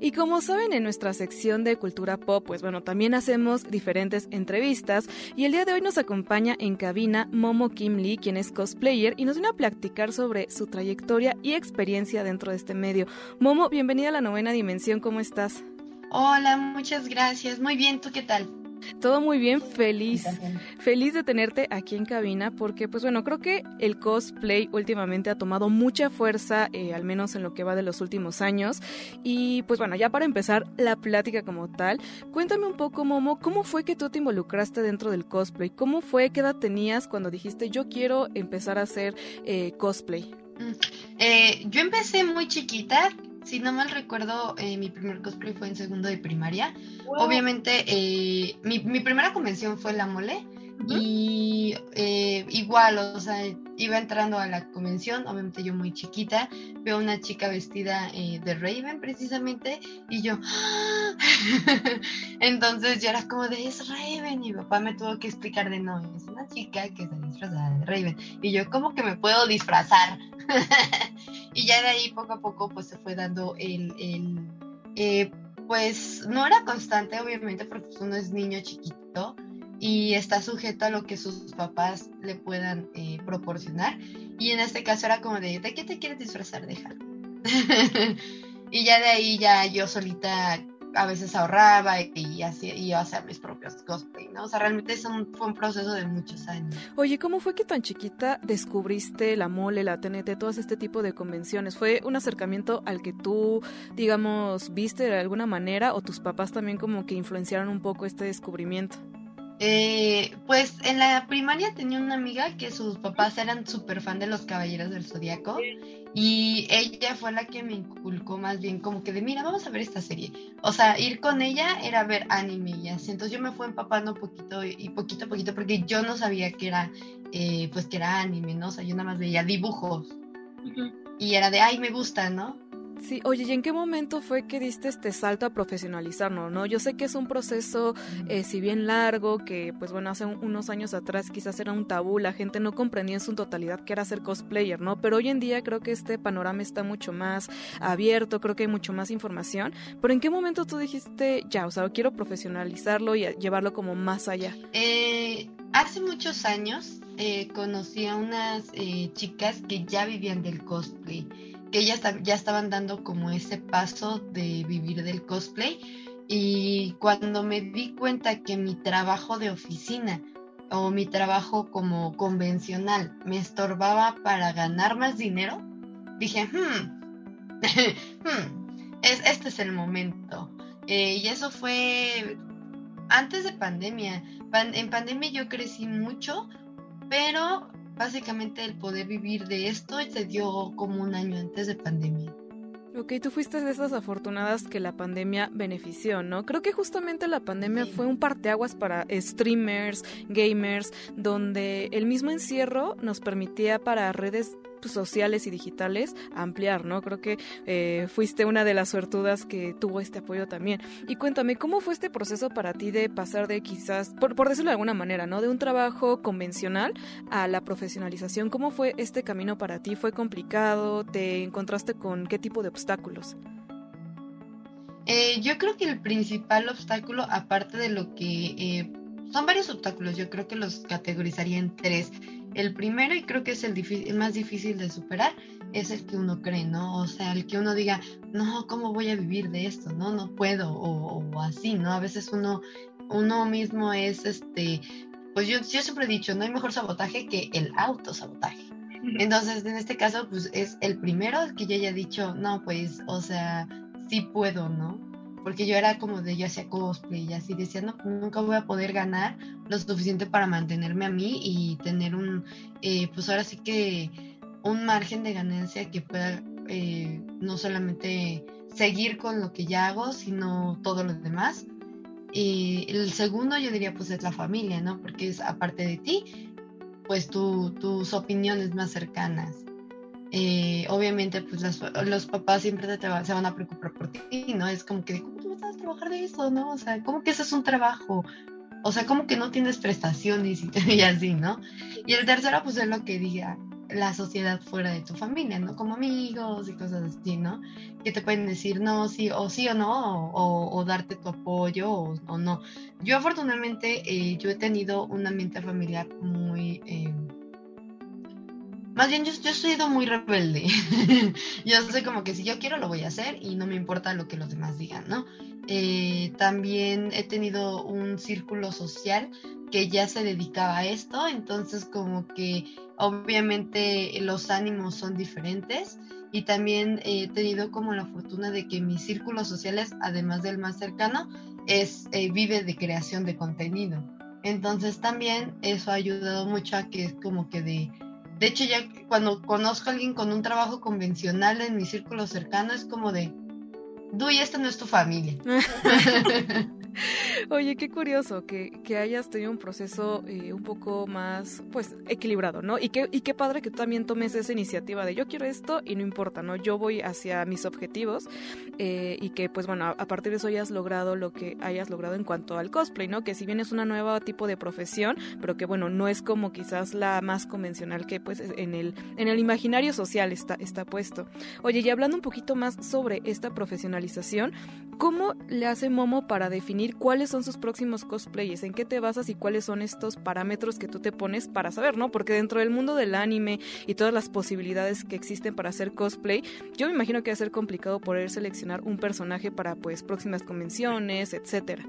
Y como saben, en nuestra sección de cultura pop, pues bueno, también hacemos diferentes entrevistas y el día de hoy nos acompaña en cabina Momo Kim Lee, quien es cosplayer y nos viene a platicar sobre su trayectoria y experiencia dentro de este medio. Momo, bienvenida a la novena dimensión, ¿cómo estás? Hola, muchas gracias. Muy bien, ¿tú qué tal? Todo muy bien, feliz. Feliz de tenerte aquí en cabina porque, pues bueno, creo que el cosplay últimamente ha tomado mucha fuerza, eh, al menos en lo que va de los últimos años. Y pues bueno, ya para empezar la plática como tal, cuéntame un poco, Momo, ¿cómo fue que tú te involucraste dentro del cosplay? ¿Cómo fue, qué edad tenías cuando dijiste yo quiero empezar a hacer eh, cosplay? Eh, yo empecé muy chiquita, si no mal recuerdo, eh, mi primer cosplay fue en segundo de primaria. Obviamente, eh, mi, mi primera convención fue la mole. Y eh, igual, o sea, iba entrando a la convención, obviamente yo muy chiquita, veo a una chica vestida de Raven precisamente, y yo, ¡Ah! entonces yo era como de, es Raven, y mi papá me tuvo que explicar de, no, es una chica que está disfrazada de Raven, y yo, ¿cómo que me puedo disfrazar? y ya de ahí poco a poco pues se fue dando el, el eh, pues no era constante obviamente porque pues, uno es niño chiquito y está sujeto a lo que sus papás le puedan eh, proporcionar y en este caso era como de ¿de qué te quieres disfrazar? Déjalo y ya de ahí ya yo solita a veces ahorraba y, hacía, y iba a hacer mis propios cosplay, ¿no? O sea, realmente es un, fue un proceso de muchos años. Oye, ¿cómo fue que tan chiquita descubriste la mole, la TNT, todo este tipo de convenciones? ¿Fue un acercamiento al que tú, digamos, viste de alguna manera o tus papás también como que influenciaron un poco este descubrimiento? Eh, pues en la primaria tenía una amiga que sus papás eran súper fan de los Caballeros del Zodíaco y ella fue la que me inculcó más bien como que de mira, vamos a ver esta serie. O sea, ir con ella era ver anime y así. Entonces yo me fui empapando poquito y poquito a poquito porque yo no sabía que era, eh, pues que era anime, ¿no? O sea, yo nada más veía dibujos y era de, ay, me gusta, ¿no? Sí, oye, ¿y en qué momento fue que diste este salto a profesionalizarnos, no? Yo sé que es un proceso, eh, si bien largo, que pues bueno, hace un, unos años atrás quizás era un tabú, la gente no comprendía en su totalidad qué era ser cosplayer, ¿no? Pero hoy en día creo que este panorama está mucho más abierto, creo que hay mucho más información, pero ¿en qué momento tú dijiste, ya, o sea, quiero profesionalizarlo y llevarlo como más allá? Eh, hace muchos años eh, conocí a unas eh, chicas que ya vivían del cosplay que ya, ya estaban dando como ese paso de vivir del cosplay y cuando me di cuenta que mi trabajo de oficina o mi trabajo como convencional me estorbaba para ganar más dinero, dije, hmm, hmm es, este es el momento. Eh, y eso fue antes de pandemia. en pandemia yo crecí mucho, pero básicamente el poder vivir de esto se dio como un año antes de pandemia. Ok, tú fuiste de esas afortunadas que la pandemia benefició, ¿no? Creo que justamente la pandemia Sí. fue un parteaguas para streamers, gamers, donde el mismo encierro nos permitía para redes sociales y digitales ampliar, ¿no? Creo que eh, fuiste una de las suertudas que tuvo este apoyo también. Y cuéntame, ¿cómo fue este proceso para ti de pasar de quizás, por, por decirlo de alguna manera, ¿no? De un trabajo convencional a la profesionalización. ¿Cómo fue este camino para ti? ¿Fue complicado? ¿Te encontraste con qué tipo de obstáculos? Eh, yo creo que el principal obstáculo, aparte de lo que eh, son varios obstáculos, yo creo que los categorizaría en tres. El primero, y creo que es el, el más difícil de superar, es el que uno cree, ¿no? O sea, el que uno diga, no, ¿cómo voy a vivir de esto? No, no puedo, o, o así, ¿no? A veces uno, uno mismo es, este, pues yo, yo siempre he dicho, no hay mejor sabotaje que el autosabotaje. Entonces, en este caso, pues es el primero que yo haya dicho, no, pues, o sea, sí puedo, ¿no? Porque yo era como de, yo hacía cosplay y así decía, no, nunca voy a poder ganar lo suficiente para mantenerme a mí y tener un, eh, pues ahora sí que un margen de ganancia que pueda eh, no solamente seguir con lo que ya hago, sino todo lo demás. Y el segundo yo diría pues es la familia, ¿no? Porque es aparte de ti, pues tus opiniones más cercanas. Eh, obviamente, pues los papás siempre se van a preocupar por ti, ¿no? Es como que, ¿cómo tú vas a trabajar de eso, no? O sea, ¿cómo que eso es un trabajo? O sea, como que no tienes prestaciones y, y así, ¿no? Y el tercero, pues es lo que diga la sociedad fuera de tu familia, ¿no? Como amigos y cosas así, ¿no? Que te pueden decir no, sí, o sí o no, o, darte tu apoyo o, no. Yo afortunadamente, eh, yo he tenido un ambiente familiar muy... Eh, más bien, yo, yo he sido muy rebelde. yo sé como que si yo quiero lo voy a hacer y no me importa lo que los demás digan, ¿no? Eh, también he tenido un círculo social que ya se dedicaba a esto, entonces como que obviamente los ánimos son diferentes y también he tenido como la fortuna de que mis círculos sociales, además del más cercano, es eh, vive de creación de contenido. Entonces también eso ha ayudado mucho a que es como que de de hecho, ya cuando conozco a alguien con un trabajo convencional en mi círculo cercano, es como de, Duy, esta no es tu familia. Oye, qué curioso que, que, hayas tenido un proceso eh, un poco más, pues, equilibrado, ¿no? Y qué, y qué padre que tú también tomes esa iniciativa de yo quiero esto y no importa, ¿no? Yo voy hacia mis objetivos eh, y que, pues, bueno, a, partir de eso hayas logrado lo que hayas logrado en cuanto al cosplay, ¿no? Que si bien es una nueva tipo de profesión, pero que, bueno, no es como quizás la más convencional que, pues, en el, en el imaginario social está, está puesto. Oye, y hablando un poquito más sobre esta profesionalización, ¿cómo le hace Momo para definir cuáles son sus próximos cosplayers, en qué te basas y cuáles son estos parámetros que tú te pones para saber, ¿no? Porque dentro del mundo del anime y todas las posibilidades que existen para hacer cosplay, yo me imagino que va a ser complicado poder seleccionar un personaje para pues próximas convenciones, etcétera.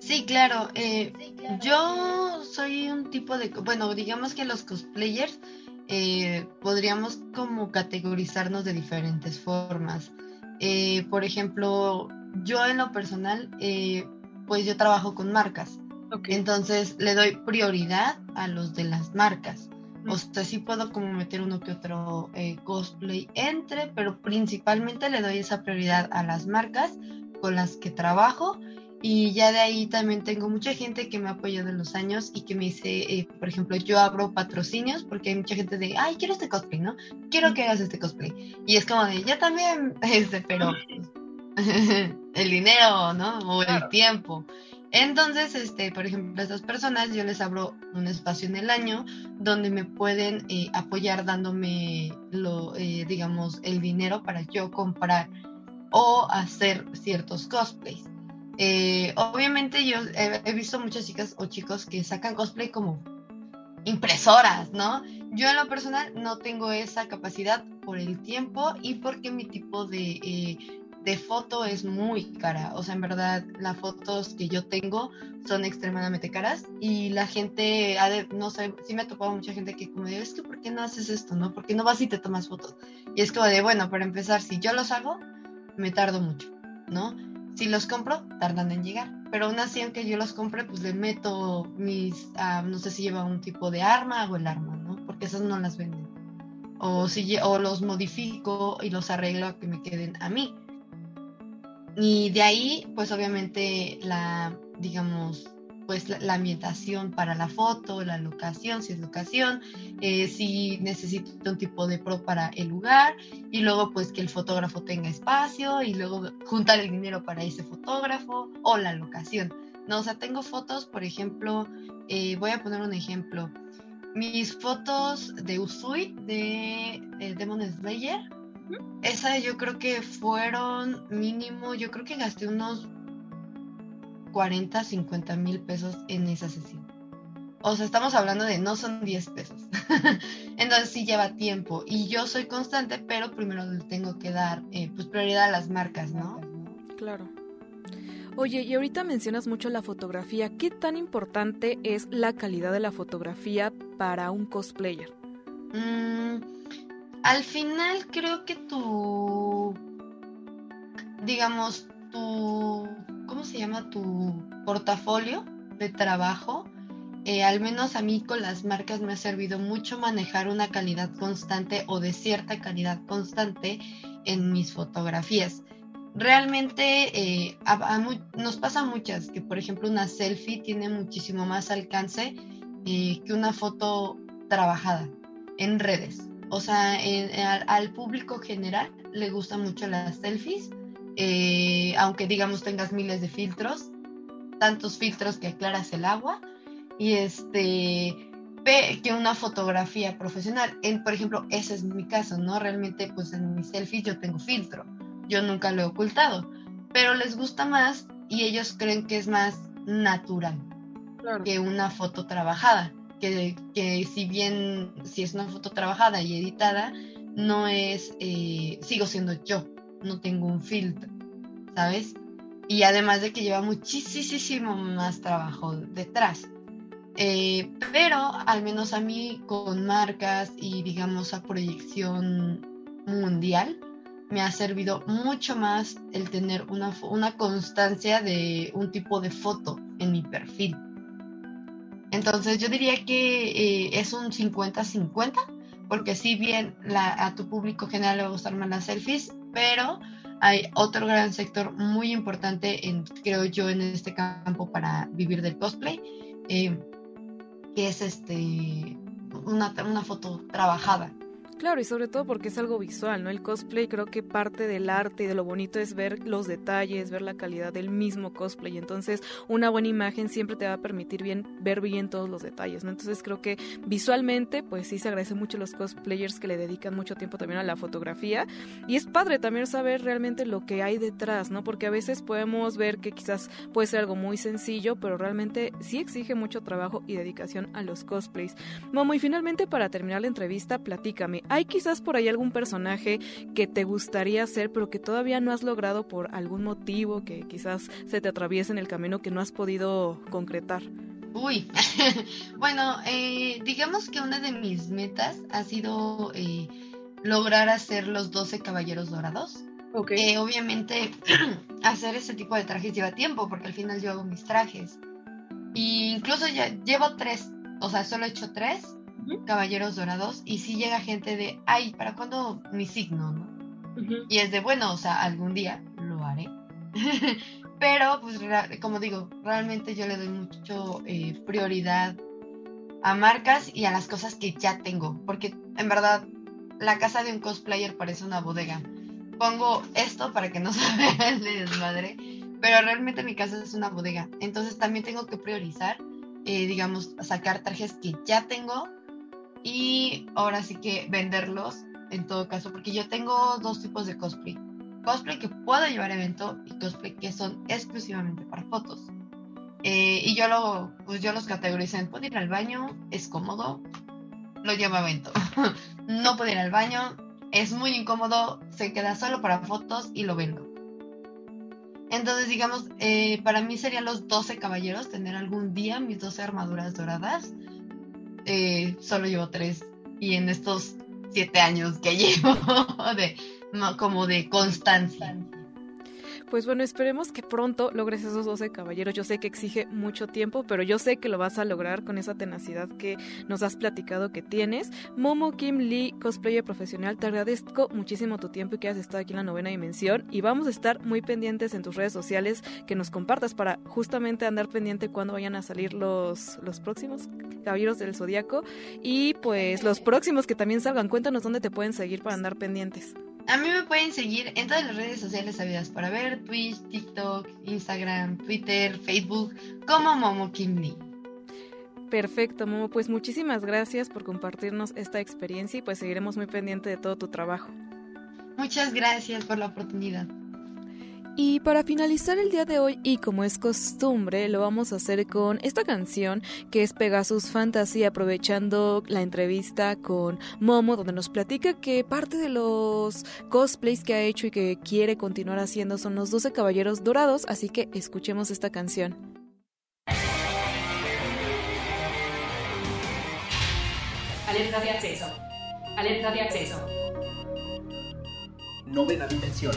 Sí, claro. Eh, yo soy un tipo de, bueno, digamos que los cosplayers eh, podríamos como categorizarnos de diferentes formas. Eh, por ejemplo, yo en lo personal pues yo trabajo con marcas. Entonces le doy prioridad a los de las marcas. O sea, sí puedo como meter uno que otro eh, cosplay entre, pero principalmente le doy esa prioridad a las marcas con las que trabajo. Y ya de ahí también tengo mucha gente que me apoya de los años y que me dice, eh, por ejemplo, yo abro patrocinios porque hay mucha gente de, ay, quiero este cosplay, ¿no? Quiero que hagas este cosplay. Y es como de, ya también, este, pero el dinero, ¿no? O el tiempo. Entonces, este, por ejemplo, a estas personas yo les abro un espacio en el año donde me pueden eh, apoyar dándome lo, eh, digamos, el dinero para yo comprar o hacer ciertos cosplays. Eh, obviamente yo he, he, visto muchas chicas o chicos que sacan cosplay como impresoras, ¿no? Yo en lo personal no tengo esa capacidad por el tiempo y porque mi tipo de de foto es muy cara. O sea, en verdad, las fotos que yo tengo son extremadamente caras y la gente, no sé, sí me ha topado mucha gente que como dice, es que ¿por qué no haces esto? ¿No? ¿Por qué no vas y te tomas fotos? Y es como de, bueno, para empezar, si yo los hago, me tardo mucho, ¿no? Si los compro, tardan en llegar. Pero aún así, aunque yo los compre, pues le meto mis, ah, no sé si lleva un tipo de arma o el arma, ¿no? Porque esas no las venden. O, si, o los modifico y los arreglo a que me queden a mí y de ahí, pues obviamente la, digamos, pues la, ambientación para la foto, la locación, si es locación, eh, si necesito un tipo de pro para el lugar, y luego pues que el fotógrafo tenga espacio, y luego juntar el dinero para ese fotógrafo o la locación. No, o sea, tengo fotos, por ejemplo, eh, voy a poner un ejemplo. Mis fotos de Usui de eh, Demon Slayer, esa yo creo que fueron mínimo, yo creo que gasté unos 40, 50 mil pesos en esa sesión. O sea, estamos hablando de no son 10 pesos. Entonces sí lleva tiempo. Y yo soy constante, pero primero le tengo que dar eh, pues prioridad a las marcas, ¿no? Claro. Oye, y ahorita mencionas mucho la fotografía. ¿Qué tan importante es la calidad de la fotografía para un cosplayer? Mm, al final creo que tu, digamos, tu, ¿cómo se llama? Tu portafolio de trabajo, eh, al menos a mí con las marcas me ha servido mucho manejar una calidad constante o de cierta calidad constante en mis fotografías realmente eh, nos pasa muchas, que por ejemplo una selfie tiene muchísimo más alcance eh, que una foto trabajada en redes. O sea, al, público general le gustan mucho las selfies, eh, aunque digamos tengas miles de filtros, tantos filtros que aclaras el agua, y este que una fotografía profesional. En, por ejemplo, ese es mi caso, ¿no? Realmente, pues en mis selfies yo tengo filtro yo nunca lo he ocultado, pero les gusta más y ellos creen que es más natural que una foto trabajada, que, que, si bien si es una foto trabajada y editada, no es, eh, sigo siendo yo, no tengo un filtro, ¿sabes? Y además de que lleva muchísimo más trabajo detrás. Eh, pero al menos a mí con marcas y digamos a proyección mundial, me ha servido mucho más el tener una, una constancia de un tipo de foto en mi perfil. Entonces yo diría que eh, es un 50-50, porque si bien la, a tu público general le va a gustar más las selfies, pero hay otro gran sector muy importante, en, creo yo, en este campo para vivir del cosplay, eh, que es este una, una foto trabajada. Claro, y sobre todo porque es algo visual, ¿no? El cosplay creo que parte del arte y de lo bonito es ver los detalles, ver la calidad del mismo cosplay. Entonces, una buena imagen siempre te va a permitir bien ver bien todos los detalles, ¿no? Entonces, creo que visualmente, pues sí se agradece mucho a los cosplayers que le dedican mucho tiempo también a la fotografía. Y es padre también saber realmente lo que hay detrás, ¿no? Porque a veces podemos ver que quizás puede ser algo muy sencillo, pero realmente sí exige mucho trabajo y dedicación a los cosplays. Momo, y finalmente para terminar la entrevista, platícame, ¿Hay quizás por ahí algún personaje que te gustaría ser, pero que todavía no has logrado por algún motivo que quizás se te atraviese en el camino que no has podido concretar? Uy, bueno, eh, digamos que una de mis metas ha sido eh, lograr hacer los 12 caballeros dorados. Okay. Eh, obviamente, hacer ese tipo de trajes lleva tiempo, porque al final yo hago mis trajes. Y incluso ya llevo tres, o sea, solo he hecho tres Caballeros Dorados, y si llega gente de, ay, ¿para cuándo mi signo? ¿no? Y es de, bueno, o sea, algún día lo haré. Pero, pues, como digo, realmente yo le doy mucho eh, prioridad a marcas y a las cosas que ya tengo, porque en verdad la casa de un cosplayer parece una bodega. Pongo esto para que no se vea el desmadre, pero realmente mi casa es una bodega. Entonces también tengo que priorizar, eh, digamos, sacar trajes que ya tengo y ahora sí que venderlos en todo caso, porque yo tengo dos tipos de cosplay. Cosplay que puedo llevar a evento y cosplay que son exclusivamente para fotos. Eh, y yo, lo, pues yo los categorizo en puedo ir al baño, es cómodo, lo llevo a evento. no puedo ir al baño, es muy incómodo, se queda solo para fotos y lo vendo. Entonces, digamos, eh, para mí serían los 12 caballeros, tener algún día mis 12 armaduras doradas eh, solo llevo tres. Y en estos siete años que llevo de como de constancia. Pues bueno, esperemos que pronto logres esos 12 caballeros. Yo sé que exige mucho tiempo, pero yo sé que lo vas a lograr con esa tenacidad que nos has platicado que tienes. Momo Kim Lee, cosplayer profesional, te agradezco muchísimo tu tiempo y que has estado aquí en la novena dimensión. Y vamos a estar muy pendientes en tus redes sociales que nos compartas para justamente andar pendiente cuando vayan a salir los, los próximos caballeros del zodiaco y pues los próximos que también salgan. Cuéntanos dónde te pueden seguir para andar pendientes. A mí me pueden seguir en todas las redes sociales sabidas para ver, Twitch, TikTok, Instagram, Twitter, Facebook, como Momo Kim Perfecto, Momo. Pues muchísimas gracias por compartirnos esta experiencia y pues seguiremos muy pendiente de todo tu trabajo. Muchas gracias por la oportunidad. Y para finalizar el día de hoy, y como es costumbre, lo vamos a hacer con esta canción que es Pegasus Fantasy, aprovechando la entrevista con Momo, donde nos platica que parte de los cosplays que ha hecho y que quiere continuar haciendo son los 12 Caballeros Dorados, así que escuchemos esta canción. Alerta de acceso. Alerta de acceso. Novena dimensión.